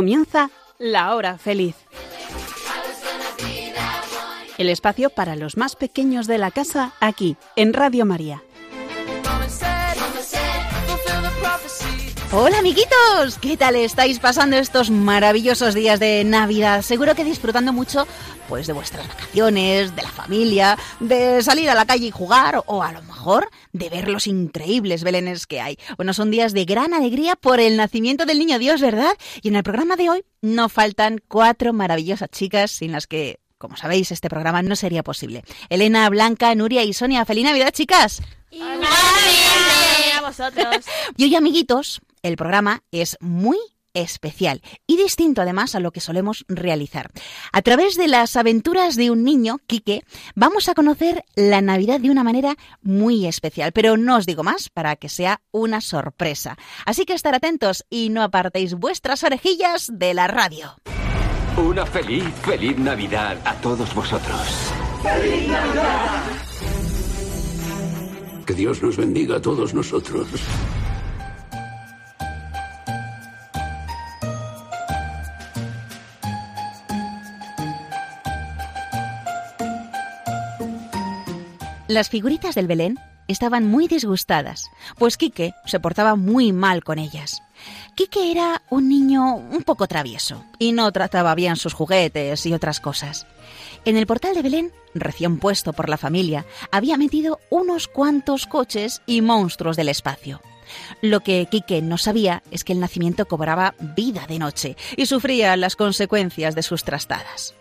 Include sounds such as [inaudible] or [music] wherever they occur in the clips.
Comienza la hora feliz. El espacio para los más pequeños de la casa aquí, en Radio María. Hola amiguitos, ¿qué tal estáis pasando estos maravillosos días de Navidad? Seguro que disfrutando mucho pues de vuestras vacaciones, de la familia, de salir a la calle y jugar o a lo mejor de ver los increíbles belenes que hay. Bueno, son días de gran alegría por el nacimiento del niño Dios, ¿verdad? Y en el programa de hoy no faltan cuatro maravillosas chicas sin las que como sabéis, este programa no sería posible. Elena, Blanca, Nuria y Sonia. ¡Feliz Navidad, chicas! ¡Feliz a vosotros! [laughs] y hoy, amiguitos, el programa es muy especial y distinto además a lo que solemos realizar. A través de las aventuras de un niño, Quique, vamos a conocer la Navidad de una manera muy especial, pero no os digo más para que sea una sorpresa. Así que estar atentos y no apartéis vuestras orejillas de la radio. Una feliz, feliz Navidad a todos vosotros. ¡Feliz Navidad! Que Dios nos bendiga a todos nosotros. Las figuritas del Belén estaban muy disgustadas, pues Quique se portaba muy mal con ellas. Quique era un niño un poco travieso y no trataba bien sus juguetes y otras cosas. En el portal de Belén, recién puesto por la familia, había metido unos cuantos coches y monstruos del espacio. Lo que Quique no sabía es que el nacimiento cobraba vida de noche y sufría las consecuencias de sus trastadas.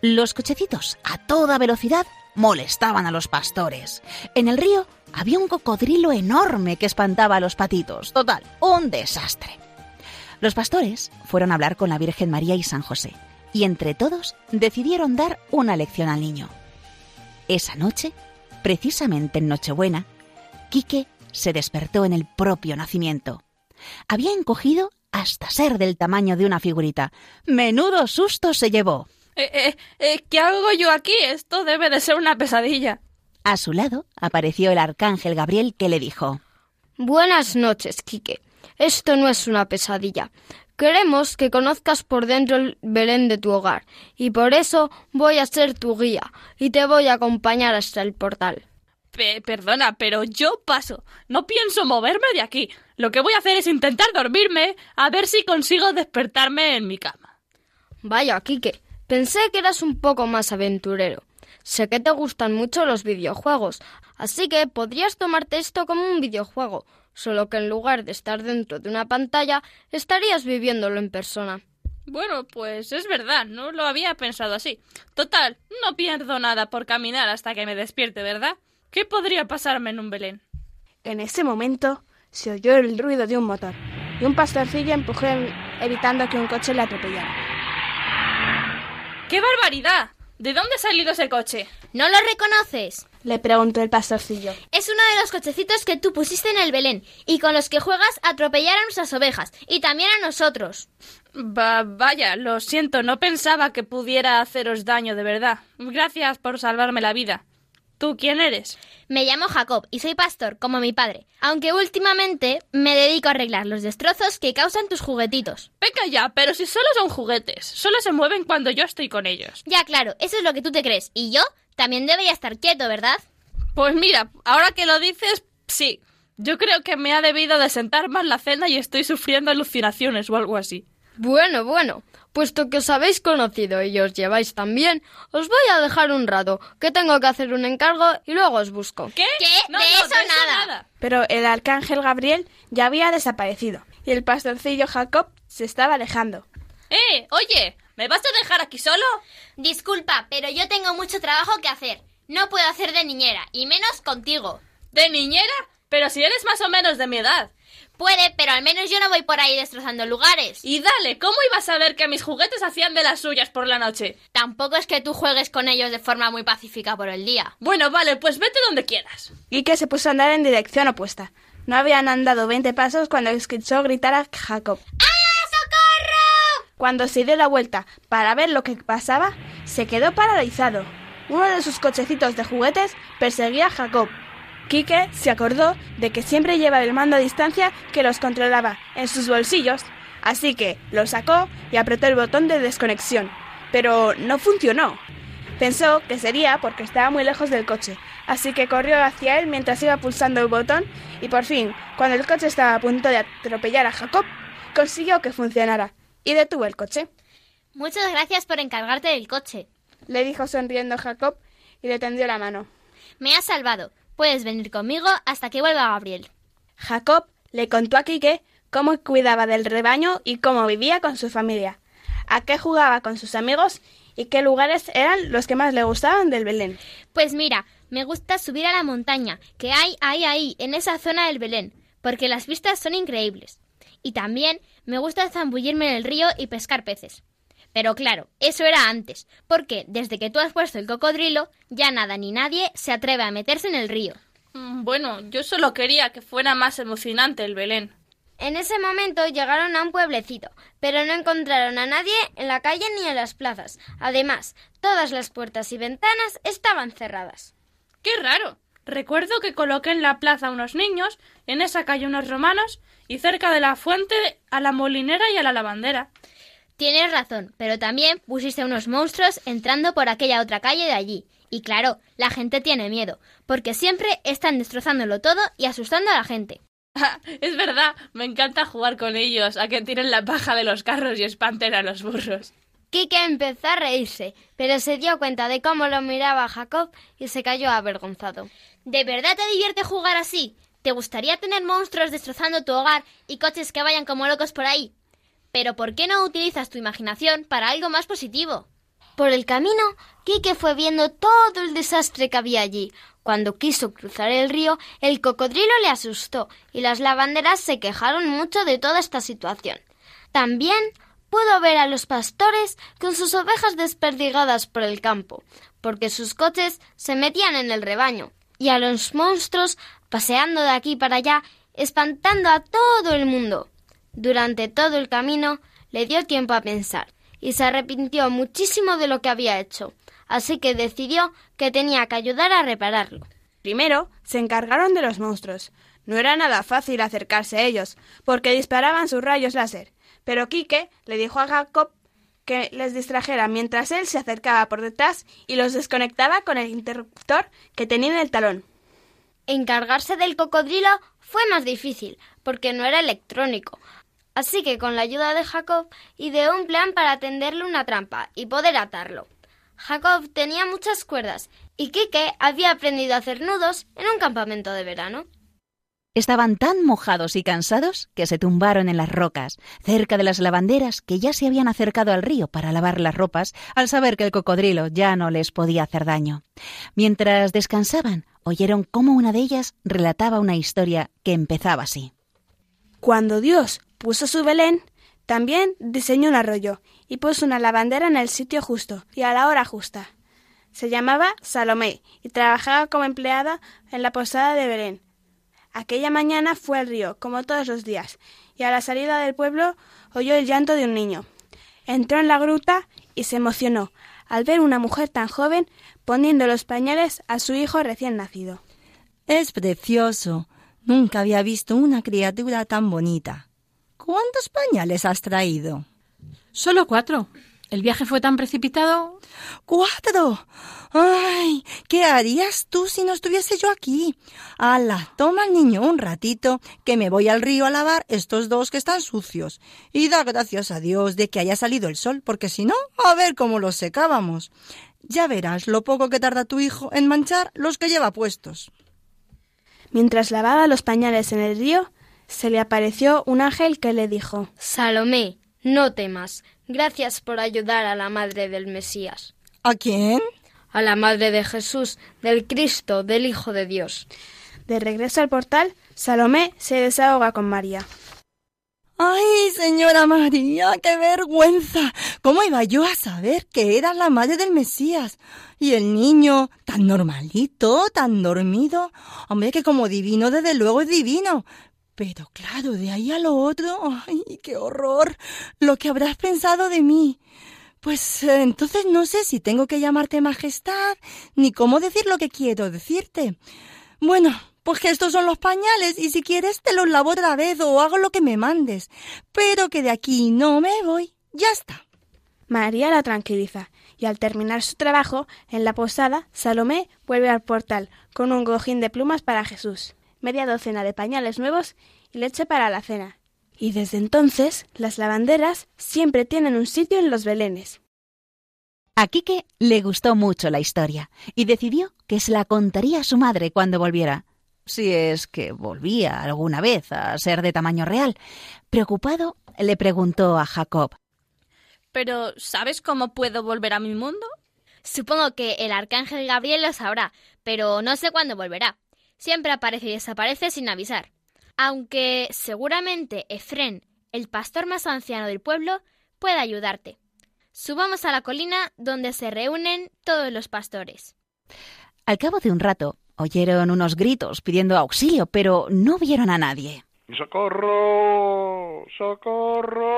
Los cochecitos a toda velocidad molestaban a los pastores. En el río había un cocodrilo enorme que espantaba a los patitos. Total, un desastre. Los pastores fueron a hablar con la Virgen María y San José, y entre todos decidieron dar una lección al niño. Esa noche, precisamente en Nochebuena, Quique se despertó en el propio nacimiento. Había encogido hasta ser del tamaño de una figurita. Menudo susto se llevó. Eh, eh, eh, ¿Qué hago yo aquí? Esto debe de ser una pesadilla. A su lado apareció el arcángel Gabriel que le dijo Buenas noches, Quique. Esto no es una pesadilla. Queremos que conozcas por dentro el Belén de tu hogar, y por eso voy a ser tu guía, y te voy a acompañar hasta el portal. perdona, pero yo paso. No pienso moverme de aquí. Lo que voy a hacer es intentar dormirme, a ver si consigo despertarme en mi cama. Vaya, Quique, Pensé que eras un poco más aventurero. Sé que te gustan mucho los videojuegos, así que podrías tomarte esto como un videojuego, solo que en lugar de estar dentro de una pantalla, estarías viviéndolo en persona. Bueno, pues es verdad, no lo había pensado así. Total, no pierdo nada por caminar hasta que me despierte, ¿verdad? ¿Qué podría pasarme en un Belén? En ese momento se oyó el ruido de un motor y un pastorcillo empujó evitando que un coche le atropellara. ¡Qué barbaridad! ¿De dónde ha salido ese coche? ¿No lo reconoces? Le preguntó el pastorcillo. Es uno de los cochecitos que tú pusiste en el Belén y con los que juegas a atropellar a nuestras ovejas y también a nosotros. Va, vaya, lo siento, no pensaba que pudiera haceros daño de verdad. Gracias por salvarme la vida. ¿Tú quién eres? Me llamo Jacob y soy pastor, como mi padre, aunque últimamente me dedico a arreglar los destrozos que causan tus juguetitos. Venga ya, pero si solo son juguetes, solo se mueven cuando yo estoy con ellos. Ya, claro, eso es lo que tú te crees. Y yo también debería estar quieto, ¿verdad? Pues mira, ahora que lo dices, sí. Yo creo que me ha debido de sentar más la cena y estoy sufriendo alucinaciones o algo así. Bueno, bueno, puesto que os habéis conocido y os lleváis tan bien, os voy a dejar un rato, que tengo que hacer un encargo y luego os busco. ¿Qué? ¿Qué? No, de, no, eso, nada. Pero el arcángel Gabriel ya había desaparecido y el pastorcillo Jacob se estaba alejando. ¡Eh! Oye, ¿me vas a dejar aquí solo? Disculpa, pero yo tengo mucho trabajo que hacer. No puedo hacer de niñera, y menos contigo. ¿De niñera? Pero si eres más o menos de mi edad. Puede, pero al menos yo no voy por ahí destrozando lugares. Y dale, ¿cómo ibas a saber que mis juguetes hacían de las suyas por la noche? Tampoco es que tú juegues con ellos de forma muy pacífica por el día. Bueno, vale, pues vete donde quieras. Y que se puso a andar en dirección opuesta. No habían andado veinte pasos cuando escuchó gritar a Jacob. ¡Ah, socorro! Cuando se dio la vuelta para ver lo que pasaba, se quedó paralizado. Uno de sus cochecitos de juguetes perseguía a Jacob, Quique se acordó de que siempre llevaba el mando a distancia que los controlaba en sus bolsillos, Así que lo sacó y apretó el botón de desconexión, pero no funcionó. Pensó que sería porque estaba muy lejos del coche, así que corrió hacia él mientras iba pulsando el botón y por fin, cuando el coche estaba a punto de atropellar a Jacob, consiguió que funcionara y detuvo el coche. Muchas gracias por encargarte del coche. Le dijo sonriendo Jacob y le tendió la mano. Me has salvado. Puedes venir conmigo hasta que vuelva Gabriel. Jacob le contó a Quique cómo cuidaba del rebaño y cómo vivía con su familia, a qué jugaba con sus amigos y qué lugares eran los que más le gustaban del Belén. Pues mira, me gusta subir a la montaña que hay ahí ahí, en esa zona del Belén, porque las vistas son increíbles. Y también me gusta zambullirme en el río y pescar peces. Pero claro, eso era antes, porque desde que tú has puesto el cocodrilo, ya nada ni nadie se atreve a meterse en el río. Mm, Bueno, yo solo quería que fuera más emocionante el Belén. En ese momento llegaron a un pueblecito, pero no encontraron a nadie en la calle ni en las plazas. Además, todas las puertas y ventanas estaban cerradas. ¡Qué raro! Recuerdo que coloqué en la plaza unos niños, en esa calle unos romanos y cerca de la fuente a la molinera y a la lavandera. Tienes razón, pero también pusiste unos monstruos entrando por aquella otra calle de allí. Y claro, la gente tiene miedo, porque siempre están destrozándolo todo y asustando a la gente. [laughs] Es verdad, me encanta jugar con ellos, a que tiren la paja de los carros y espanten a los burros. Quique empezó a reírse, pero se dio cuenta de cómo lo miraba Jacob y se cayó avergonzado. ¿De verdad te divierte jugar así? ¿Te gustaría tener monstruos destrozando tu hogar y coches que vayan como locos por ahí? Pero ¿por qué no utilizas tu imaginación para algo más positivo? Por el camino, Quique fue viendo todo el desastre que había allí. Cuando quiso cruzar el río, el cocodrilo le asustó y las lavanderas se quejaron mucho de toda esta situación. También pudo ver a los pastores con sus ovejas desperdigadas por el campo, porque sus coches se metían en el rebaño, y a los monstruos paseando de aquí para allá, espantando a todo el mundo. Durante todo el camino le dio tiempo a pensar y se arrepintió muchísimo de lo que había hecho, así que decidió que tenía que ayudar a repararlo. Primero se encargaron de los monstruos. No era nada fácil acercarse a ellos, porque disparaban sus rayos láser. Pero Quique le dijo a Jacob que les distrajera mientras él se acercaba por detrás y los desconectaba con el interruptor que tenía en el talón. Encargarse del cocodrilo fue más difícil, porque no era electrónico. Así que con la ayuda de Jacob ideó un plan para tenderle una trampa y poder atarlo. Jacob tenía muchas cuerdas y Quique había aprendido a hacer nudos en un campamento de verano. Estaban tan mojados y cansados que se tumbaron en las rocas, cerca de las lavanderas que ya se habían acercado al río para lavar las ropas al saber que el cocodrilo ya no les podía hacer daño. Mientras descansaban, oyeron cómo una de ellas relataba una historia que empezaba así. Cuando Dios puso su Belén, también diseñó un arroyo y puso una lavandera en el sitio justo y a la hora justa. Se llamaba Salomé y trabajaba como empleada en la posada de Belén. Aquella mañana fue al río, como todos los días, y a la salida del pueblo oyó el llanto de un niño. Entró en la gruta y se emocionó al ver una mujer tan joven poniendo los pañales a su hijo recién nacido. Es precioso. Nunca había visto una criatura tan bonita. ¿Cuántos pañales has traído? Solo cuatro. El viaje fue tan precipitado. ¡Cuatro! ¡Ay! ¿Qué harías tú si no estuviese yo aquí? Ala, toma al niño un ratito, que me voy al río a lavar estos dos que están sucios. Y da gracias a Dios de que haya salido el sol, porque si no, a ver cómo los secábamos. Ya verás lo poco que tarda tu hijo en manchar los que lleva puestos. Mientras lavaba los pañales en el río, se le apareció un ángel que le dijo Salomé, no temas. Gracias por ayudar a la madre del Mesías. ¿A quién? A la madre de Jesús, del Cristo, del Hijo de Dios. De regreso al portal, Salomé se desahoga con María. ¡Ay, señora María, qué vergüenza! ¿Cómo iba yo a saber que era la madre del Mesías? Y el niño, tan normalito, tan dormido. Hombre, que como divino, desde luego es divino. Pero claro, de ahí a lo otro, ¡ay, qué horror! Lo que habrás pensado de mí. Pues eh, entonces no sé si tengo que llamarte Majestad, ni cómo decir lo que quiero decirte. Bueno, Pues que estos son los pañales y si quieres te los lavo otra vez o hago lo que me mandes. Pero que de aquí no me voy. Ya está. María la tranquiliza y al terminar su trabajo en la posada, Salomé vuelve al portal con un cojín de plumas para Jesús, media docena de pañales nuevos y leche para la cena. Y desde entonces las lavanderas siempre tienen un sitio en los belenes. A Quique le gustó mucho la historia y decidió que se la contaría a su madre cuando volviera. Si es que volvía alguna vez a ser de tamaño real. Preocupado, le preguntó a Jacob. Pero, ¿sabes cómo puedo volver a mi mundo? Supongo que el arcángel Gabriel lo sabrá, pero no sé cuándo volverá. Siempre aparece y desaparece sin avisar. Aunque seguramente Efrén, el pastor más anciano del pueblo, puede ayudarte. Subamos a la colina donde se reúnen todos los pastores. Al cabo de un rato, oyeron unos gritos pidiendo auxilio, pero no vieron a nadie. ¡Socorro! ¡Socorro!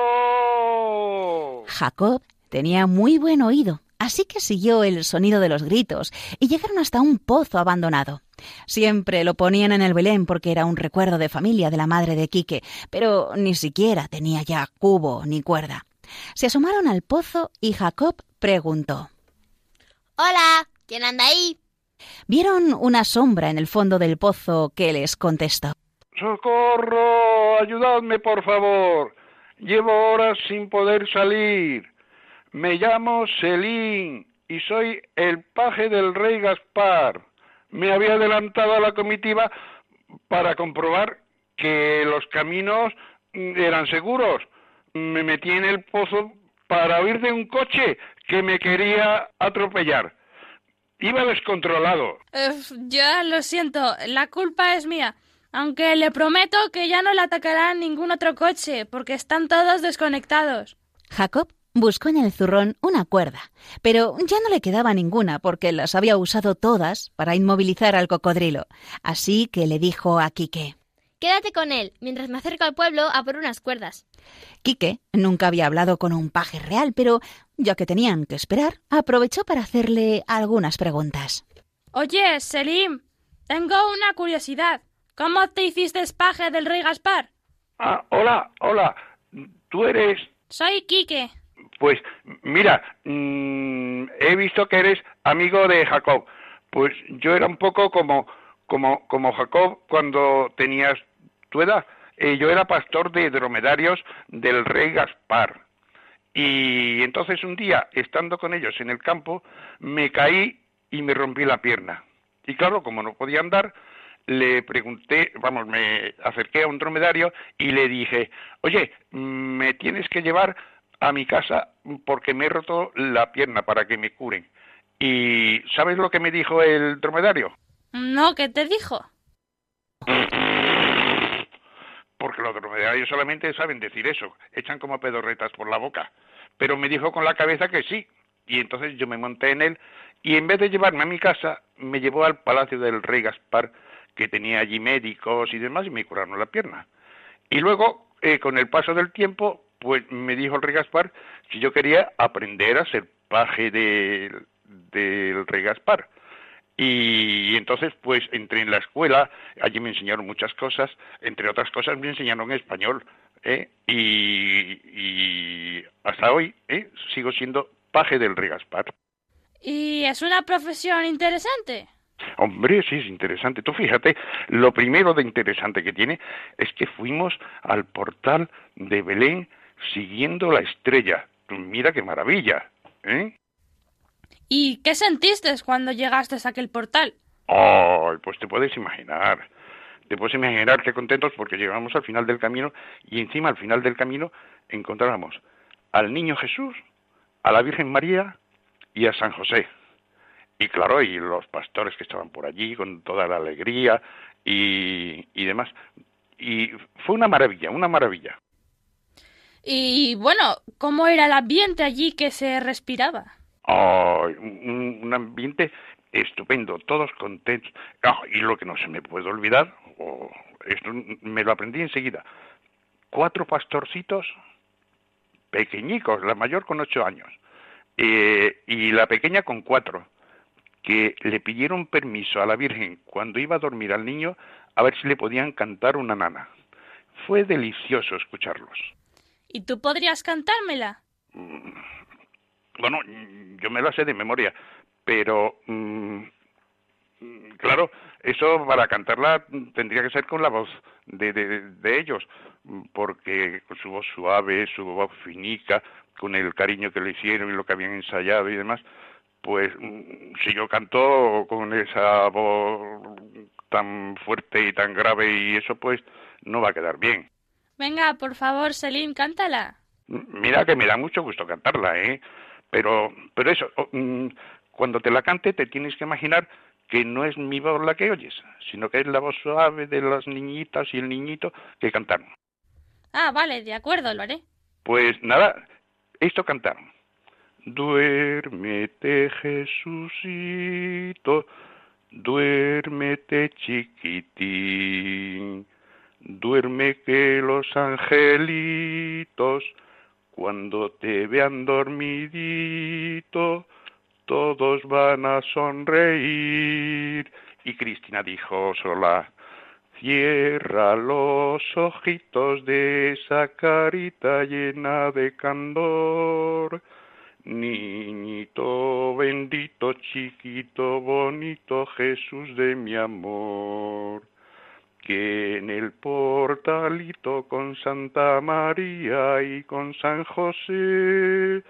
Jacob tenía muy buen oído, así que siguió el sonido de los gritos y llegaron hasta un pozo abandonado. Siempre lo ponían en el Belén porque era un recuerdo de familia de la madre de Quique, pero ni siquiera tenía ya cubo ni cuerda. Se asomaron al pozo y Jacob preguntó. Hola, ¿quién anda ahí? Vieron una sombra en el fondo del pozo que les contestó. ¡Socorro! Ayudadme, por favor. Llevo horas sin poder salir. Me llamo Selín y soy el paje del rey Gaspar. Me había adelantado a la comitiva para comprobar que los caminos eran seguros me metí en el pozo para huir de un coche que me quería atropellar. Iba descontrolado. ya lo siento, la culpa es mía. Aunque le prometo que ya no le atacará ningún otro coche, porque están todos desconectados. Jacob buscó en el zurrón una cuerda, pero ya no le quedaba ninguna porque las había usado todas para inmovilizar al cocodrilo. Así que le dijo a Quique. Quédate con él, mientras me acerco al pueblo a por unas cuerdas. Quique nunca había hablado con un paje real, pero ya que tenían que esperar, aprovechó para hacerle algunas preguntas. Oye, Selim, tengo una curiosidad. ¿Cómo te hiciste paje del rey Gaspar? Ah, hola, hola. ¿Tú eres...? Soy Quique. Pues mira, mm, he visto que eres amigo de Jacob. Pues yo era un poco como, como, como Jacob cuando tenías tu edad. Eh, yo era pastor de dromedarios del rey Gaspar. Y entonces un día, estando con ellos en el campo, me caí y me rompí la pierna. Y claro, como no podía andar, le pregunté, vamos, me acerqué a un dromedario y le dije, oye, me tienes que llevar a mi casa porque me he roto la pierna para que me curen. ¿Y sabes lo que me dijo el dromedario? No, ¿qué te dijo? porque los dromedarios solamente saben decir eso, echan como pedorretas por la boca. Pero me dijo con la cabeza que sí, y entonces yo me monté en él, y en vez de llevarme a mi casa, me llevó al palacio del rey Gaspar, que tenía allí médicos y demás, y me curaron la pierna. Y luego, eh, con el paso del tiempo, pues me dijo el rey Gaspar si yo quería aprender a ser paje del rey Gaspar. Y entonces, pues, entré en la escuela, allí me enseñaron muchas cosas, entre otras cosas me enseñaron español, ¿eh? y, hasta hoy ¿eh? sigo siendo paje del rey Gaspar. ¿Y es una profesión interesante? Hombre, sí, es interesante. Tú fíjate, lo primero de interesante que tiene es que fuimos al portal de Belén siguiendo la estrella. Mira qué maravilla, ¿eh? ¿Y qué sentiste cuando llegaste a aquel portal? Ay, pues te puedes imaginar. Te puedes imaginar qué contentos porque llegamos al final del camino y encima al final del camino encontramos al niño Jesús, a la Virgen María y a San José. Y claro, y los pastores que estaban por allí con toda la alegría y, y demás. Y fue una maravilla, una maravilla. Y bueno, ¿cómo era el ambiente allí que se respiraba? un, ambiente estupendo, todos contentos. Ah, y lo que no se me puede olvidar, esto me lo aprendí enseguida, cuatro pastorcitos pequeñicos, la mayor con ocho años eh, y la pequeña con cuatro. Que le pidieron permiso a la Virgen cuando iba a dormir al niño a ver si le podían cantar una nana. Fue delicioso escucharlos. ¿Y tú podrías cantármela? Mm, bueno, yo me la sé de memoria, pero mm, claro, eso para cantarla tendría que ser con la voz de, de, ellos, porque con su voz suave, su voz finica, con el cariño que le hicieron y lo que habían ensayado y demás, pues mm, si yo canto con esa voz tan fuerte y tan grave y eso pues no va a quedar bien. Venga, por favor, Selim, cántala. Mira que me da mucho gusto cantarla, ¿eh? Pero, pero eso, mm, cuando te la cante te tienes que imaginar que no es mi voz la que oyes, sino que es la voz suave de las niñitas y el niñito que cantaron. Ah, vale, de acuerdo, lo haré. Pues nada, esto cantaron. Duérmete, Jesucito, duérmete, chiquitín. Duerme que los angelitos, cuando te vean dormidito, todos van a sonreír. Y Cristina dijo sola, cierra los ojitos de esa carita llena de candor. Niñito bendito, chiquito, bonito Jesús de mi amor, que en el portalito con Santa María y con San José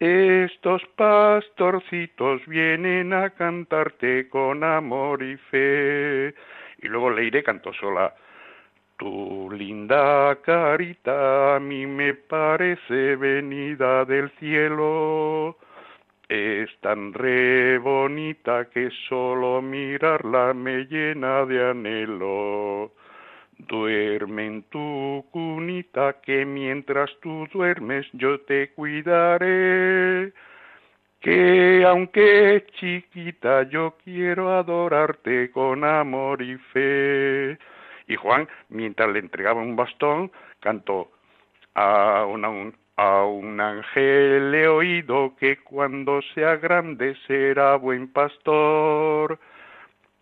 estos pastorcitos vienen a cantarte con amor y fe. Y luego Leire cantó sola. Tu linda carita a mí me parece venida del cielo. Es tan re bonita que solo mirarla me llena de anhelo. Duerme en tu cunita que mientras tú duermes yo te cuidaré. Que aunque chiquita yo quiero adorarte con amor y fe. Y Juan, mientras le entregaba un bastón, cantó a, un, a un ángel he oído que cuando sea grande será buen pastor.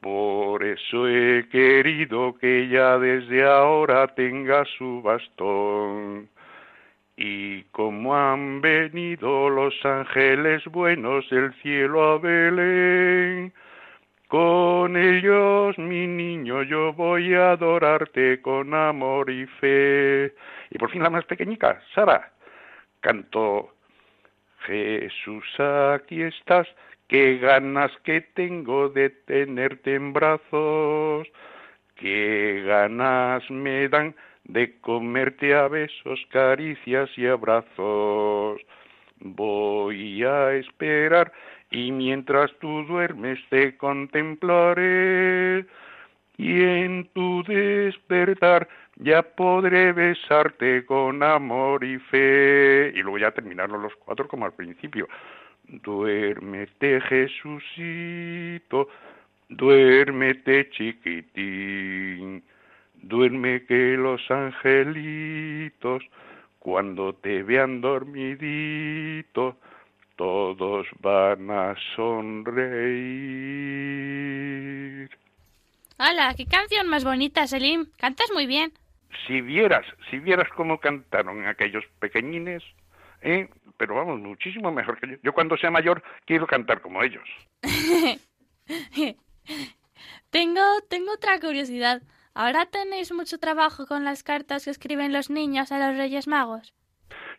Por eso he querido que ya desde ahora tenga su bastón. Y como han venido los ángeles buenos del cielo a Belén, con ellos, mi niño, yo voy a adorarte con amor y fe. Y por fin la más pequeñica, Sara, cantó, Jesús, aquí estás, Qué ganas que tengo de tenerte en brazos, qué ganas me dan de comerte a besos, caricias y abrazos. Voy a esperar y mientras tú duermes te contemplaré y en tu despertar ya podré besarte con amor y fe. Y luego ya terminaron los cuatro como al principio. Duérmete, Jesucito, duérmete, chiquitín, duerme que los angelitos, cuando te vean dormidito, todos van a sonreír. ¡Hala! ¡Qué canción más bonita, Selim! Cantas muy bien. Si vieras, si vieras cómo cantaron aquellos pequeñines, ¿eh? pero vamos, muchísimo mejor que yo. Yo cuando sea mayor quiero cantar como ellos. [laughs] tengo, tengo otra curiosidad. ¿Ahora tenéis mucho trabajo con las cartas que escriben los niños a los Reyes Magos?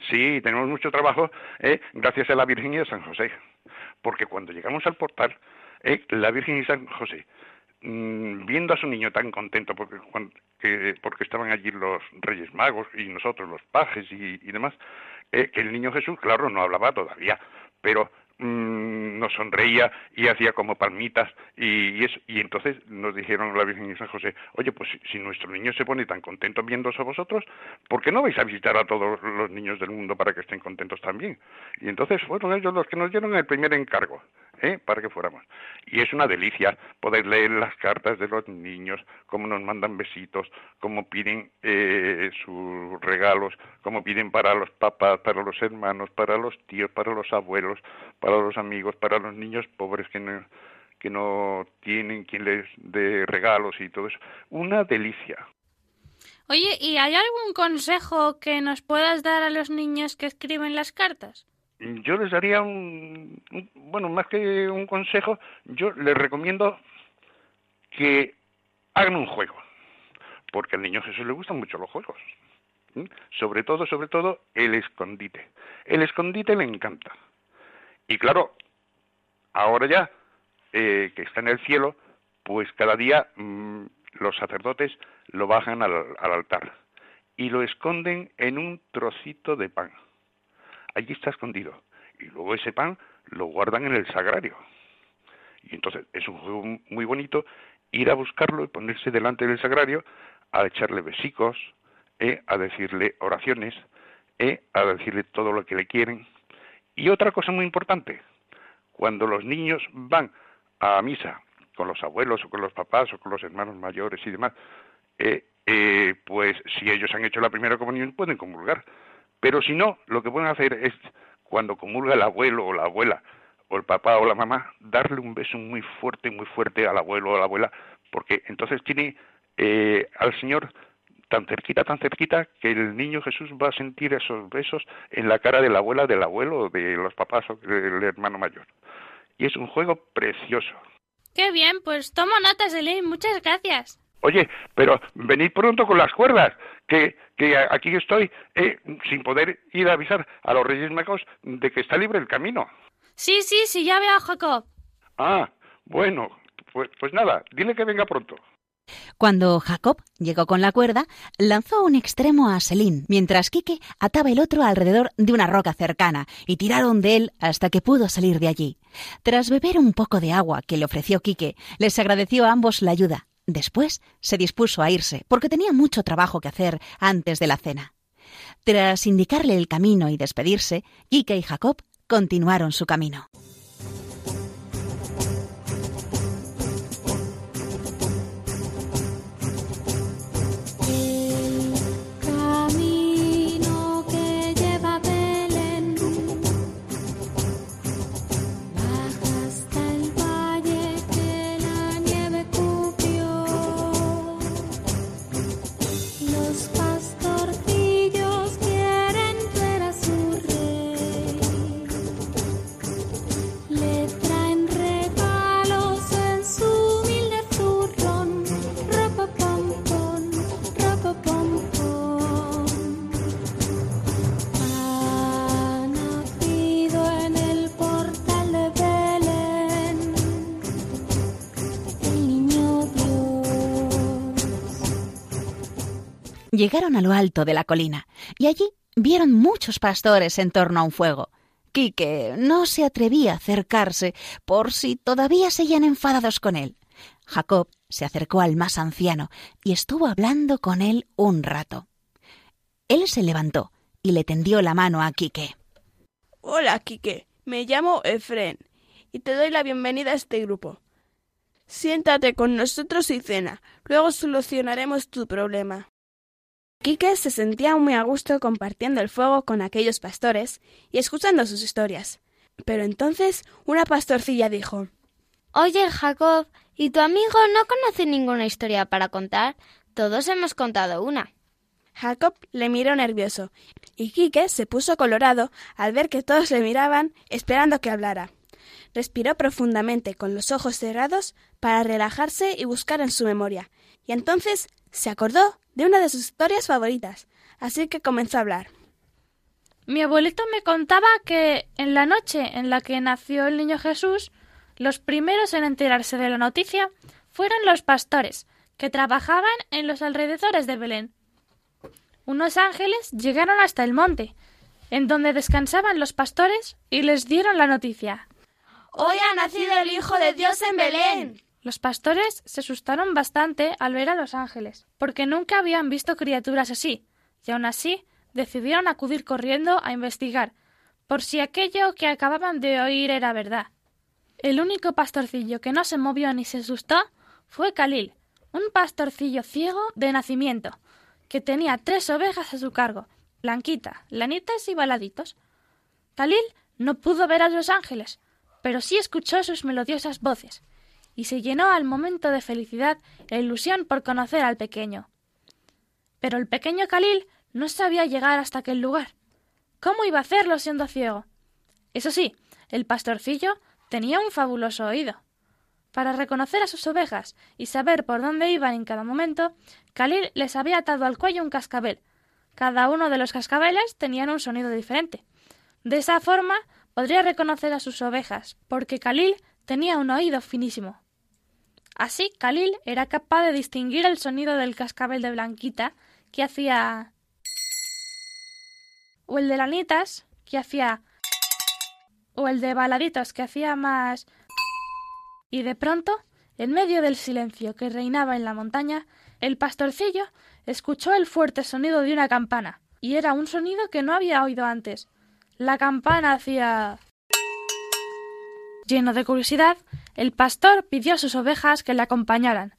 Sí, tenemos mucho trabajo ¿eh? gracias a la Virgen y a San José. Porque cuando llegamos al portal, ¿eh? la Virgen y San José, mm, viendo a su niño tan contento porque, porque estaban allí los Reyes Magos y nosotros los pajes y demás, eh, que el niño Jesús, claro, no hablaba todavía, pero mm, nos sonreía y hacía como palmitas y, entonces nos dijeron la Virgen y San José, oye, pues si, nuestro niño se pone tan contento viéndose a vosotros, ¿por qué no vais a visitar a todos los niños del mundo para que estén contentos también? Y entonces fueron ellos los que nos dieron el primer encargo. ¿Eh? para que fuéramos. Y es una delicia poder leer las cartas de los niños, cómo nos mandan besitos, cómo piden eh, sus regalos, cómo piden para los papás, para los hermanos, para los tíos, para los abuelos, para los amigos, para los niños pobres que no, que no tienen quien les dé regalos y todo eso. Una delicia. Oye, ¿y hay algún consejo que nos puedas dar a los niños que escriben las cartas? Yo les daría un, bueno, más que un consejo, yo les recomiendo que hagan un juego, porque al niño Jesús le gustan mucho los juegos. Sobre todo, sobre todo, el escondite. El escondite le encanta. Y claro, ahora ya eh, que está en el cielo, pues cada día mm, los sacerdotes lo bajan al altar y lo esconden en un trocito de pan allí está escondido. Y luego ese pan lo guardan en el sagrario. Y entonces es un juego muy bonito ir a buscarlo y ponerse delante del sagrario a echarle besicos, eh, a decirle oraciones, eh, a decirle todo lo que le quieren. Y otra cosa muy importante, cuando los niños van a misa con los abuelos o con los papás o con los hermanos mayores y demás, eh, eh pues si ellos han hecho la primera comunión pueden comulgar. Pero si no, lo que pueden hacer es, cuando comulga el abuelo o la abuela, o el papá o la mamá, darle un beso muy fuerte, muy fuerte al abuelo o a la abuela, porque entonces tiene eh, al Señor tan cerquita, tan cerquita, que el niño Jesús va a sentir esos besos en la cara de la abuela, del abuelo, de los papás o del hermano mayor. Y es un juego precioso. Qué bien, pues tomo notas, Elena, muchas gracias. Oye, pero venid pronto con las cuerdas, que, que aquí estoy eh, sin poder ir a avisar a los Reyes Magos de que está libre el camino. Sí, sí, sí, ya veo a Jacob. Ah, bueno, pues, pues nada, dile que venga pronto. Cuando Jacob llegó con la cuerda, lanzó un extremo a Selín, mientras Quique ataba el otro alrededor de una roca cercana, y tiraron de él hasta que pudo salir de allí. Tras beber un poco de agua que le ofreció Quique, les agradeció a ambos la ayuda, Después se dispuso a irse, porque tenía mucho trabajo que hacer antes de la cena. Tras indicarle el camino y despedirse, Ike y Jacob continuaron su camino. Llegaron a lo alto de la colina y allí vieron muchos pastores en torno a un fuego. Quique no se atrevía a acercarse por si todavía seguían enfadados con él. Jacob se acercó al más anciano y estuvo hablando con él un rato. Él se levantó y le tendió la mano a Quique. Hola, Quique. Me llamo Efren y te doy la bienvenida a este grupo. Siéntate con nosotros y cena. Luego solucionaremos tu problema. Quique se sentía muy a gusto compartiendo el fuego con aquellos pastores y escuchando sus historias. Pero entonces una pastorcilla dijo Oye, Jacob, ¿y tu amigo no conoce ninguna historia para contar? Todos hemos contado una. Jacob le miró nervioso, y Quique se puso colorado al ver que todos le miraban esperando que hablara. Respiró profundamente con los ojos cerrados para relajarse y buscar en su memoria, y entonces se acordó de una de sus historias favoritas, así que comenzó a hablar. Mi abuelito me contaba que en la noche en la que nació el niño Jesús, los primeros en enterarse de la noticia fueron los pastores, que trabajaban en los alrededores de Belén. Unos ángeles llegaron hasta el monte, en donde descansaban los pastores, y les dieron la noticia. Hoy ha nacido el Hijo de Dios en Belén. Los pastores se asustaron bastante al ver a los ángeles, porque nunca habían visto criaturas así, y aun así decidieron acudir corriendo a investigar, por si aquello que acababan de oír era verdad. El único pastorcillo que no se movió ni se asustó fue Khalil, un pastorcillo ciego de nacimiento, que tenía tres ovejas a su cargo, Blanquita, Lanitas y Baladitos. Khalil no pudo ver a los ángeles, pero sí escuchó sus melodiosas voces, y se llenó al momento de felicidad e ilusión por conocer al pequeño. Pero el pequeño Khalil no sabía llegar hasta aquel lugar. ¿Cómo iba a hacerlo siendo ciego? Eso sí, el pastorcillo tenía un fabuloso oído. Para reconocer a sus ovejas y saber por dónde iban en cada momento, Khalil les había atado al cuello un cascabel. Cada uno de los cascabeles tenían un sonido diferente. De esa forma podría reconocer a sus ovejas, porque Khalil tenía un oído finísimo. Así, Khalil era capaz de distinguir el sonido del cascabel de Blanquita, que hacía o el de Lanitas, que hacía o el de Baladitos, que hacía más y de pronto, en medio del silencio que reinaba en la montaña, el pastorcillo escuchó el fuerte sonido de una campana, y era un sonido que no había oído antes. La campana hacía. Lleno de curiosidad, el pastor pidió a sus ovejas que le acompañaran,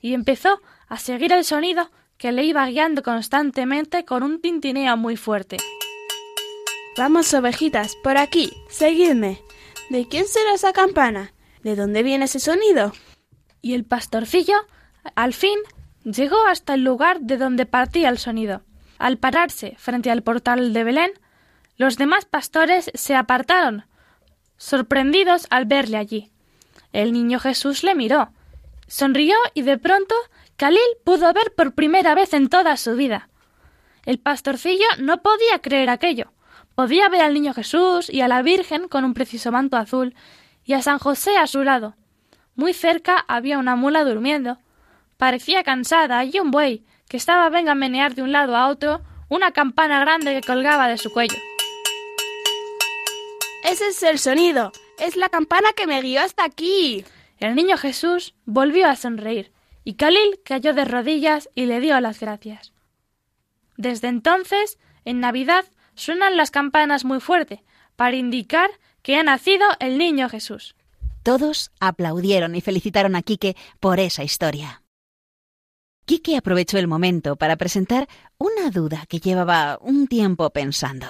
y empezó a seguir el sonido que le iba guiando constantemente con un tintineo muy fuerte. Vamos, ovejitas, por aquí, seguidme. ¿De quién será esa campana? ¿De dónde viene ese sonido? Y el pastorcillo, al fin, llegó hasta el lugar de donde partía el sonido. Al pararse frente al portal de Belén, los demás pastores se apartaron, sorprendidos al verle allí. El niño Jesús le miró, sonrió y de pronto Khalil pudo ver por primera vez en toda su vida. El pastorcillo no podía creer aquello. Podía ver al niño Jesús y a la Virgen con un preciso manto azul y a San José a su lado. Muy cerca había una mula durmiendo. Parecía cansada y un buey que estaba venga a menear de un lado a otro una campana grande que colgaba de su cuello. Ese es el sonido. Es la campana que me guió hasta aquí. El niño Jesús volvió a sonreír y Khalil cayó de rodillas y le dio las gracias. Desde entonces, en Navidad, suenan las campanas muy fuerte para indicar que ha nacido el niño Jesús. Todos aplaudieron y felicitaron a Quique por esa historia. Quique aprovechó el momento para presentar una duda que llevaba un tiempo pensando.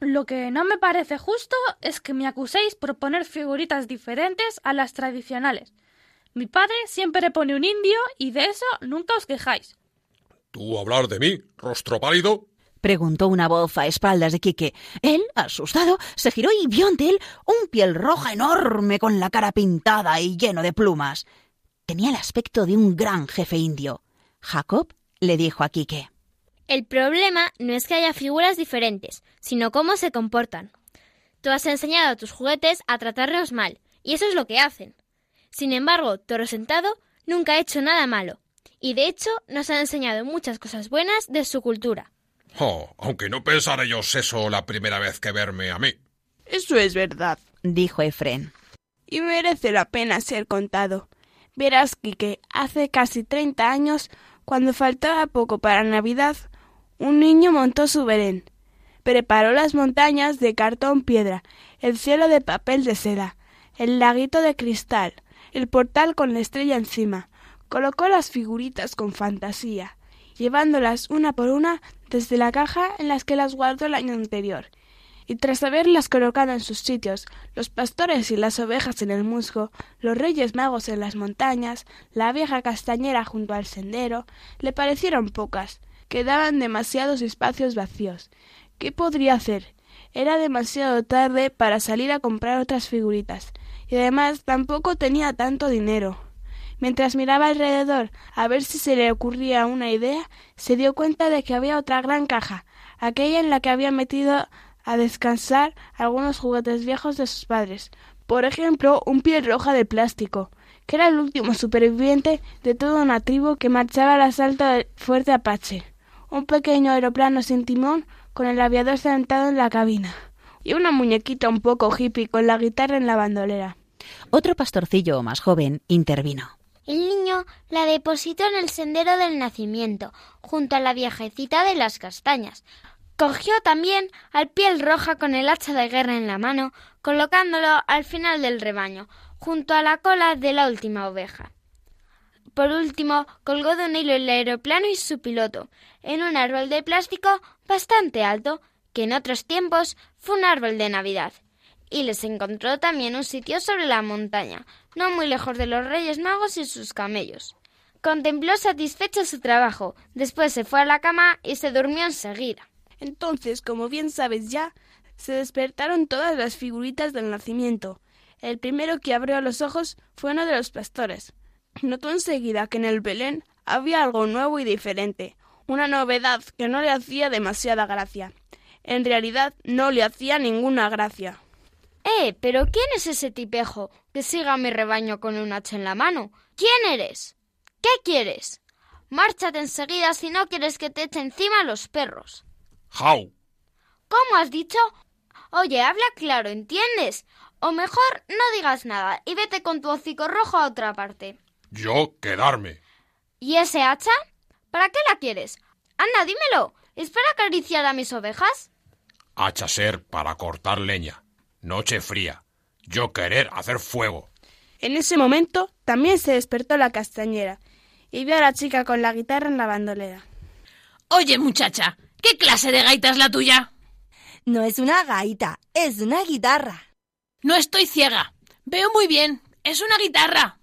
Lo que no me parece justo es que me acuséis por poner figuritas diferentes a las tradicionales. Mi padre siempre pone un indio y de eso nunca os quejáis. ¿Tú hablar de mí, rostro pálido? preguntó una voz a espaldas de Quique. Él, asustado, se giró y vio ante él un piel roja enorme con la cara pintada y lleno de plumas. Tenía el aspecto de un gran jefe indio. Jacob le dijo a Quique. El problema no es que haya figuras diferentes, sino cómo se comportan. Tú has enseñado a tus juguetes a tratarlos mal, y eso es lo que hacen. Sin embargo, Toro Sentado nunca ha hecho nada malo, y de hecho nos ha enseñado muchas cosas buenas de su cultura. Oh, aunque no pensar ellos eso la primera vez que verme a mí. Eso es verdad, dijo Efren. Y merece la pena ser contado. Verás, Quique, hace casi treinta años, cuando faltaba poco para Navidad, un niño montó su Belén. Preparó las montañas de cartón piedra, el cielo de papel de seda, el laguito de cristal, el portal con la estrella encima, colocó las figuritas con fantasía, llevándolas una por una desde la caja en las que las guardó el año anterior, y tras haberlas colocado en sus sitios, los pastores y las ovejas en el musgo, los reyes magos en las montañas, la vieja castañera junto al sendero, le parecieron pocas, quedaban demasiados espacios vacíos. ¿Qué podría hacer? Era demasiado tarde para salir a comprar otras figuritas, y además tampoco tenía tanto dinero. Mientras miraba alrededor a ver si se le ocurría una idea, se dio cuenta de que había otra gran caja, aquella en la que había metido a descansar algunos juguetes viejos de sus padres. Por ejemplo, un piel roja de plástico, que era el último superviviente de toda una tribu que marchaba al asalto del fuerte Apache. Un pequeño aeroplano sin timón con el aviador sentado en la cabina. Y una muñequita un poco hippie con la guitarra en la bandolera. Otro pastorcillo más joven intervino. El niño la depositó en el sendero del nacimiento, junto a la viejecita de las castañas. Cogió también al piel roja con el hacha de guerra en la mano, colocándolo al final del rebaño, junto a la cola de la última oveja. Por último, colgó de un hilo el aeroplano y su piloto, en un árbol de plástico bastante alto, que en otros tiempos fue un árbol de Navidad. Y les encontró también un sitio sobre la montaña, no muy lejos de los Reyes Magos y sus camellos. Contempló satisfecho su trabajo, después se fue a la cama y se durmió enseguida. Entonces, como bien sabes ya, se despertaron todas las figuritas del nacimiento. El primero que abrió los ojos fue uno de los pastores. Notó enseguida que en el Belén había algo nuevo y diferente, una novedad que no le hacía demasiada gracia. En realidad no le hacía ninguna gracia. Eh, pero ¿quién es ese tipejo que siga a mi rebaño con un hacha en la mano? ¿Quién eres? ¿Qué quieres? Márchate enseguida si no quieres que te eche encima los perros. How. ¿Cómo has dicho? Oye, habla claro, ¿entiendes? O mejor no digas nada y vete con tu hocico rojo a otra parte. Yo quedarme. ¿Y ese hacha? ¿Para qué la quieres? Anda, dímelo. ¿Es para acariciar a mis ovejas? Hacha ser para cortar leña. Noche fría. Yo querer hacer fuego. En ese momento también se despertó la castañera y vio a la chica con la guitarra en la bandolera. Oye, muchacha, ¿qué clase de gaita es la tuya? No es una gaita, es una guitarra. No estoy ciega. Veo muy bien. Es una guitarra.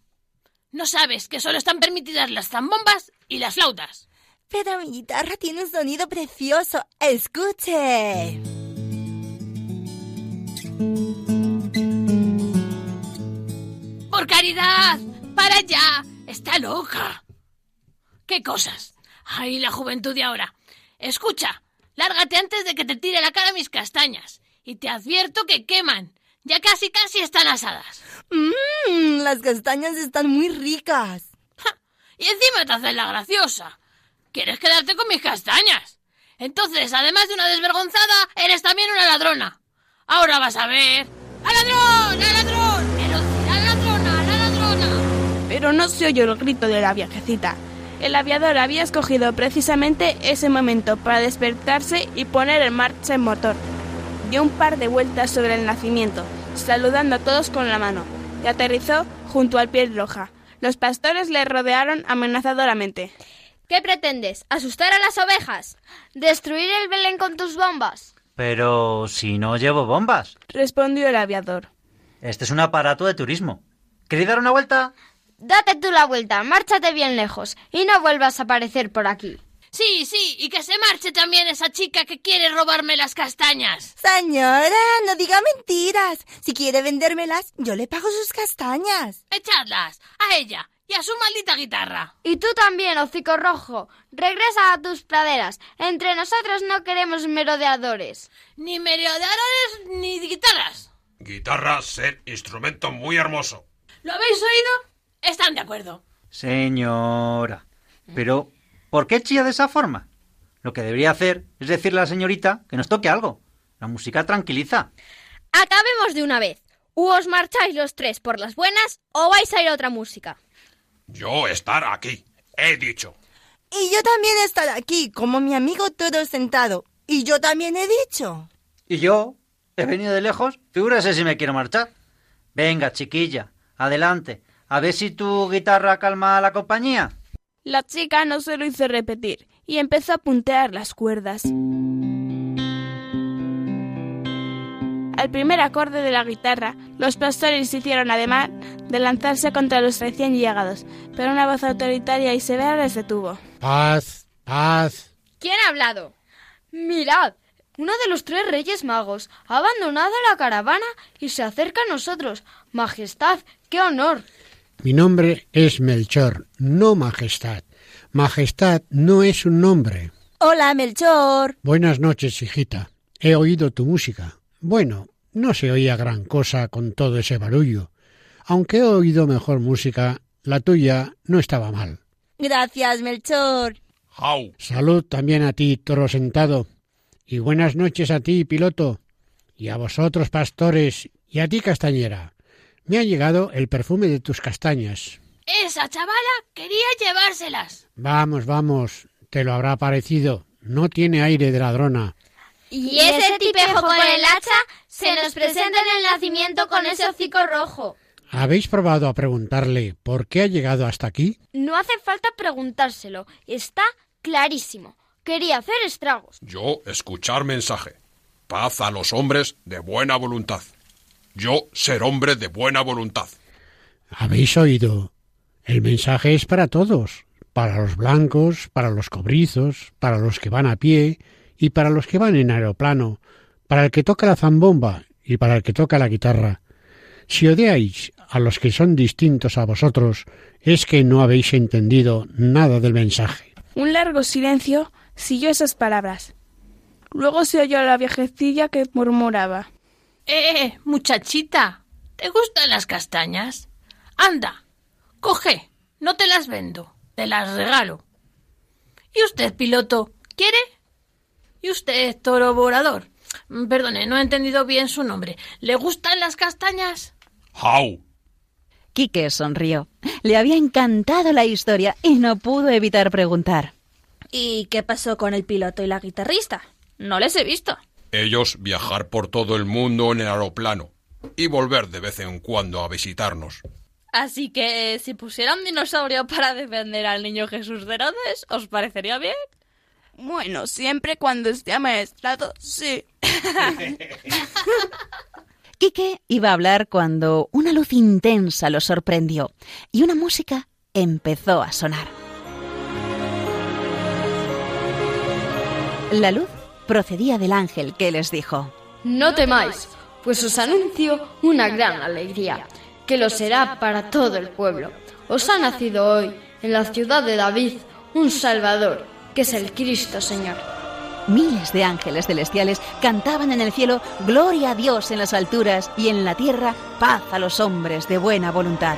No sabes que solo están permitidas las zambombas y las flautas. Pero mi guitarra tiene un sonido precioso. Escuche. ¡Por caridad! ¡Para allá! ¡Está loca! ¿Qué cosas? ¡Ay, la juventud de ahora! Escucha, lárgate antes de que te tire la cara mis castañas. Y te advierto que queman. Ya casi casi están asadas. Mmm, las castañas están muy ricas. Ja, y encima te haces la graciosa. ¿Quieres quedarte con mis castañas? Entonces, además de una desvergonzada, eres también una ladrona. Ahora vas a ver. ¡Al ladrón! ¡Al ladrón! ¡A la ladrona! ¡A la ladrona! Pero no se oyó el grito de la viejecita. El aviador había escogido precisamente ese momento para despertarse y poner en marcha el motor. Dio un par de vueltas sobre el nacimiento, saludando a todos con la mano, y aterrizó junto al piel roja. Los pastores le rodearon amenazadoramente. ¿Qué pretendes? ¿Asustar a las ovejas? ¿Destruir el Belén con tus bombas? Pero si no llevo bombas. Respondió el aviador. Este es un aparato de turismo. ¿Queréis dar una vuelta? Date tú la vuelta, márchate bien lejos y no vuelvas a aparecer por aquí. Sí, sí, y que se marche también esa chica que quiere robarme las castañas. Señora, no diga mentiras. Si quiere vendérmelas, yo le pago sus castañas. Echadlas, a ella y a su maldita guitarra. Y tú también, hocico rojo. Regresa a tus praderas. Entre nosotros no queremos merodeadores. Ni merodeadores ni guitarras. Guitarra ser instrumento muy hermoso. ¿Lo habéis oído? Están de acuerdo. Señora. Pero, ¿por qué chilla de esa forma? Lo que debería hacer es decirle a la señorita que nos toque algo. La música tranquiliza. Acabemos de una vez. U os marcháis los tres por las buenas o vais a ir a otra música. Yo estar aquí, he dicho. Y yo también estar aquí, como mi amigo todo sentado. Y yo también he dicho. Y yo he venido de lejos. Figúrese si me quiero marchar. Venga, chiquilla, adelante. A ver si tu guitarra calma a la compañía. La chica no se lo hizo repetir y empezó a puntear las cuerdas. Al primer acorde de la guitarra, los pastores hicieron además de lanzarse contra los recién llegados, pero una voz autoritaria y severa les detuvo. Paz, paz. ¿Quién ha hablado? Mirad, uno de los tres reyes magos ha abandonado la caravana y se acerca a nosotros. Majestad, qué honor. Mi nombre es Melchor, no Majestad. Majestad no es un nombre. Hola, Melchor. Buenas noches, hijita. He oído tu música. Bueno, no se oía gran cosa con todo ese barullo. Aunque he oído mejor música, la tuya no estaba mal. Gracias, Melchor. How. Salud también a ti, toro sentado. Y buenas noches a ti, piloto. Y a vosotros, pastores. Y a ti, castañera. Me ha llegado el perfume de tus castañas. Esa chavala quería llevárselas. Vamos, vamos. Te lo habrá parecido. No tiene aire de ladrona. Y ese tipejo con el hacha se nos presenta en el nacimiento con ese hocico rojo. ¿Habéis probado a preguntarle por qué ha llegado hasta aquí? No hace falta preguntárselo. Está clarísimo. Quería hacer estragos. Yo escuchar mensaje. Paz a los hombres de buena voluntad. Yo ser hombre de buena voluntad. ¿Habéis oído? El mensaje es para todos, para los blancos, para los cobrizos, para los que van a pie y para los que van en aeroplano, para el que toca la zambomba y para el que toca la guitarra. Si odiáis a los que son distintos a vosotros, es que no habéis entendido nada del mensaje. Un largo silencio siguió esas palabras. Luego se oyó a la viejecilla que murmuraba. Eh, muchachita, ¿te gustan las castañas? Anda, coge, no te las vendo, te las regalo. ¿Y usted, piloto, quiere? ¿Y usted, toro volador? Mm, Perdone, no he entendido bien su nombre. ¿Le gustan las castañas? ¡Jau! Quique sonrió. Le había encantado la historia y no pudo evitar preguntar. ¿Y qué pasó con el piloto y la guitarrista? No les he visto. Ellos viajar por todo el mundo en el aeroplano y volver de vez en cuando a visitarnos. Así que si pusiera un dinosaurio para defender al niño Jesús de Herodes, ¿os parecería bien? Bueno, siempre cuando esté amaestrado, sí. [laughs] Quique iba a hablar cuando una luz intensa lo sorprendió y una música empezó a sonar. La luz procedía del ángel que les dijo, No temáis, pues os anuncio una gran alegría, que lo será para todo el pueblo. Os ha nacido hoy, en la ciudad de David, un Salvador, que es el Cristo Señor. Miles de ángeles celestiales cantaban en el cielo Gloria a Dios en las alturas y en la tierra paz a los hombres de buena voluntad.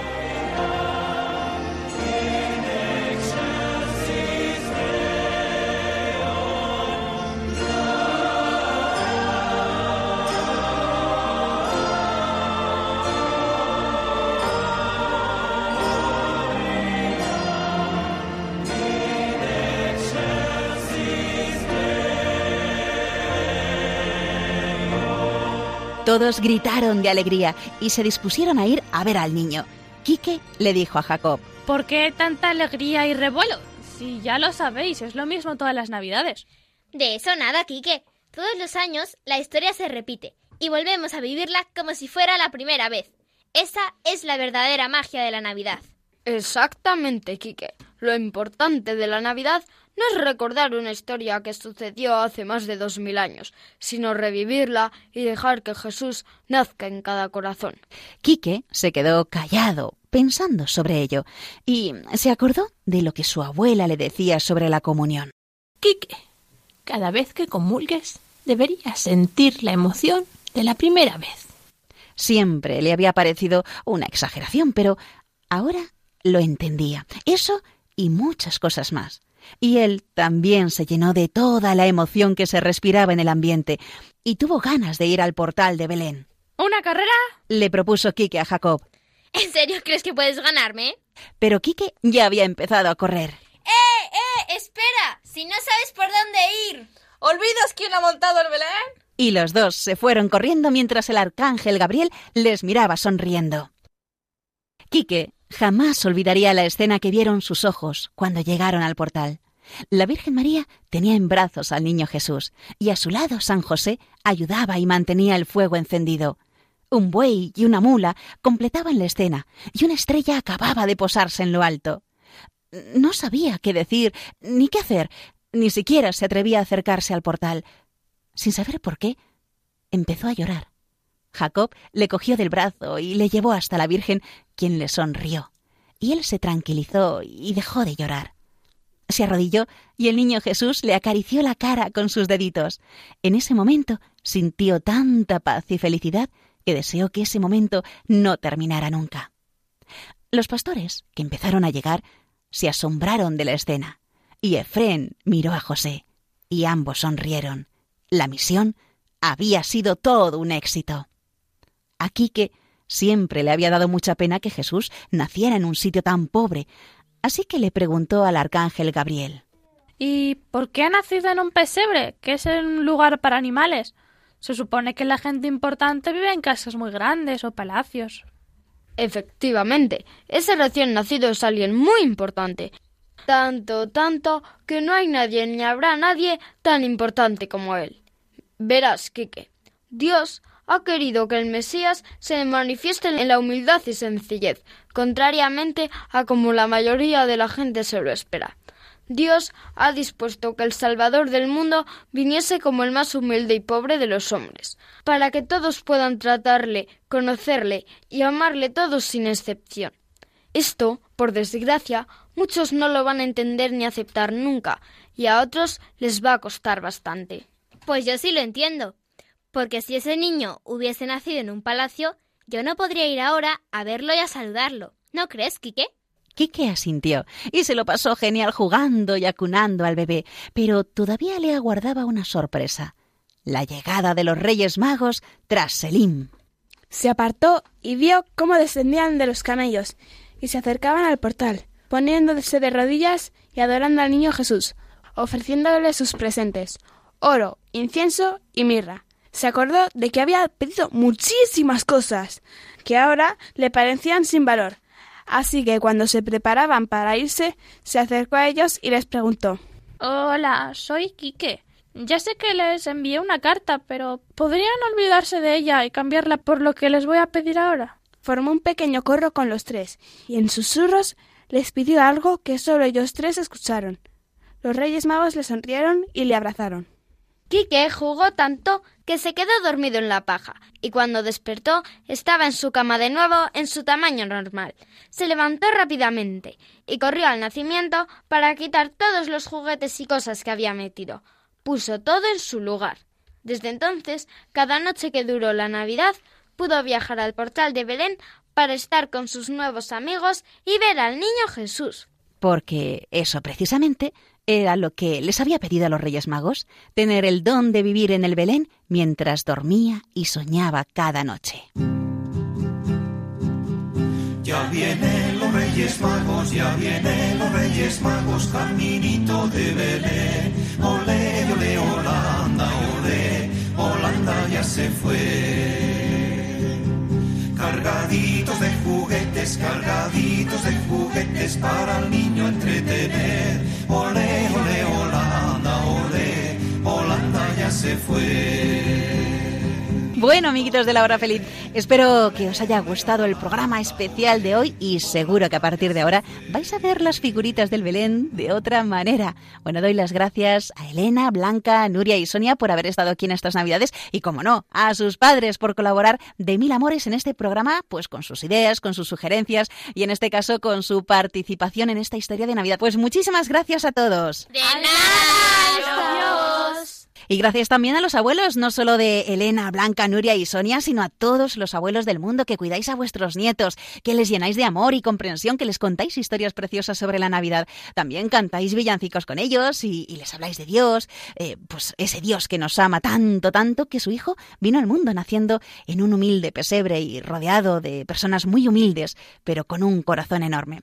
Todos gritaron de alegría y se dispusieron a ir a ver al niño. Quique le dijo a Jacob, ¿Por qué tanta alegría y revuelo? Si ya lo sabéis, es lo mismo todas las navidades. De eso nada, Quique. Todos los años la historia se repite y volvemos a vivirla como si fuera la primera vez. Esa es la verdadera magia de la Navidad. Exactamente, Quique. Lo importante de la Navidad no es recordar una historia que sucedió hace más de dos mil años, sino revivirla y dejar que Jesús nazca en cada corazón. Quique se quedó callado, pensando sobre ello, y se acordó de lo que su abuela le decía sobre la comunión. Quique, cada vez que comulgues, deberías sentir la emoción de la primera vez. Siempre le había parecido una exageración, pero ahora lo entendía. Eso y muchas cosas más. Y él también se llenó de toda la emoción que se respiraba en el ambiente y tuvo ganas de ir al portal de Belén. ¿Una carrera? Le propuso Quique a Jacob. ¿En serio crees que puedes ganarme? Pero Quique ya había empezado a correr. ¡Eh, eh! ¡Espera! Si no sabes por dónde ir. ¿Olvidas quién ha montado el Belén? Y los dos se fueron corriendo mientras el arcángel Gabriel les miraba sonriendo. Quique jamás olvidaría la escena que vieron sus ojos cuando llegaron al portal. La Virgen María tenía en brazos al niño Jesús y a su lado San José ayudaba y mantenía el fuego encendido. Un buey y una mula completaban la escena y una estrella acababa de posarse en lo alto. No sabía qué decir ni qué hacer, ni siquiera se atrevía a acercarse al portal. Sin saber por qué, empezó a llorar. Jacob le cogió del brazo y le llevó hasta la Virgen, quien le sonrió. Y él se tranquilizó y dejó de llorar. Se arrodilló y el niño Jesús le acarició la cara con sus deditos. En ese momento sintió tanta paz y felicidad que deseó que ese momento no terminara nunca. Los pastores, que empezaron a llegar, se asombraron de la escena, y Efrén miró a José, y ambos sonrieron. La misión había sido todo un éxito. A Quique siempre le había dado mucha pena que Jesús naciera en un sitio tan pobre, así que le preguntó al arcángel Gabriel. ¿Y por qué ha nacido en un pesebre, que es un lugar para animales? Se supone que la gente importante vive en casas muy grandes o palacios. Efectivamente, ese recién nacido es alguien muy importante. Tanto, tanto, que no hay nadie ni habrá nadie tan importante como él. Verás, Quique, Dios ha querido que el Mesías se manifieste en la humildad y sencillez, contrariamente a como la mayoría de la gente se lo espera. Dios ha dispuesto que el Salvador del mundo viniese como el más humilde y pobre de los hombres, para que todos puedan tratarle, conocerle y amarle todos sin excepción. Esto, por desgracia, muchos no lo van a entender ni aceptar nunca, y a otros les va a costar bastante. Pues yo sí lo entiendo, porque si ese niño hubiese nacido en un palacio, yo no podría ir ahora a verlo y a saludarlo. ¿No crees, Quique? Quique asintió y se lo pasó genial jugando y acunando al bebé, pero todavía le aguardaba una sorpresa. La llegada de los Reyes Magos tras Selim. Se apartó y vio cómo descendían de los camellos y se acercaban al portal, poniéndose de rodillas y adorando al niño Jesús, ofreciéndole sus presentes, oro, incienso y mirra. Se acordó de que había pedido muchísimas cosas, que ahora le parecían sin valor, Así que cuando se preparaban para irse, se acercó a ellos y les preguntó Hola, soy Quique. Ya sé que les envié una carta, pero ¿podrían olvidarse de ella y cambiarla por lo que les voy a pedir ahora? Formó un pequeño corro con los tres, y en susurros les pidió algo que solo ellos tres escucharon. Los Reyes Magos le sonrieron y le abrazaron. Quique jugó tanto que se quedó dormido en la paja, y cuando despertó estaba en su cama de nuevo en su tamaño normal. Se levantó rápidamente y corrió al nacimiento para quitar todos los juguetes y cosas que había metido. Puso todo en su lugar. Desde entonces, cada noche que duró la Navidad, pudo viajar al portal de Belén para estar con sus nuevos amigos y ver al niño Jesús. Porque eso precisamente era lo que les había pedido a los Reyes Magos, tener el don de vivir en el Belén mientras dormía y soñaba cada noche. Ya vienen los Reyes Magos, ya vienen los Reyes Magos, caminito de Belén. Ole, ole, Holanda, ole, Holanda ya se fue. Cargaditos de juguetes, cargaditos de juguetes para el niño entretener. Ole, ole, Holanda, ole, Holanda ya se fue. Bueno, amiguitos de la hora feliz, espero que os haya gustado el programa especial de hoy y seguro que a partir de ahora vais a ver las figuritas del Belén de otra manera. Bueno, doy las gracias a Elena, Blanca, Nuria y Sonia por haber estado aquí en estas Navidades y, como no, a sus padres por colaborar de mil amores en este programa, pues con sus ideas, con sus sugerencias y en este caso con su participación en esta historia de Navidad. Pues muchísimas gracias a todos. De nada. Y gracias también a los abuelos, no solo de Elena, Blanca, Nuria y Sonia, sino a todos los abuelos del mundo que cuidáis a vuestros nietos, que les llenáis de amor y comprensión, que les contáis historias preciosas sobre la Navidad. También cantáis villancicos con ellos y, les habláis de Dios, eh, pues ese Dios que nos ama tanto, tanto, que su Hijo vino al mundo naciendo en un humilde pesebre y rodeado de personas muy humildes, pero con un corazón enorme.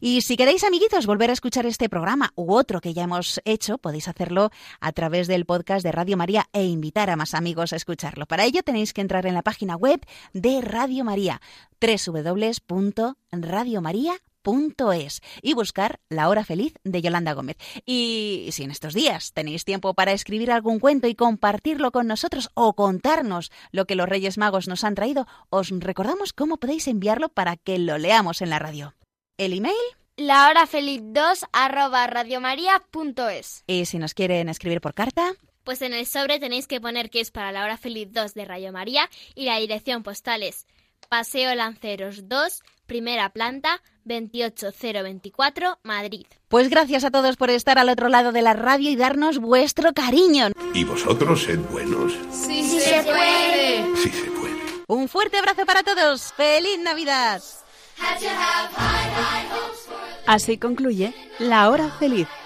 Y si queréis, amiguitos, volver a escuchar este programa u otro que ya hemos hecho, podéis hacerlo a través del podcast de Radio María e invitar a más amigos a escucharlo. Para ello tenéis que entrar en la página web de Radio María, y buscar La Hora Feliz de Yolanda Gómez. Y si en estos días tenéis tiempo para escribir algún cuento y compartirlo con nosotros o contarnos lo que los Reyes Magos nos han traído, os recordamos cómo podéis enviarlo para que lo leamos en la radio. ¿El email? La hora feliz 2 arroba radiomaria.es. Y si nos quieren escribir por carta, Pues en el sobre tenéis que poner que es para la hora feliz 2 de Rayo María y la dirección postal es Paseo Lanceros 2, primera planta, 28024, Madrid. Pues gracias a todos por estar al otro lado de la radio y darnos vuestro cariño. Y vosotros sed buenos. Sí, sí se puede. Sí se puede. Un fuerte abrazo para todos. ¡Feliz Navidad! Así concluye La Hora Feliz,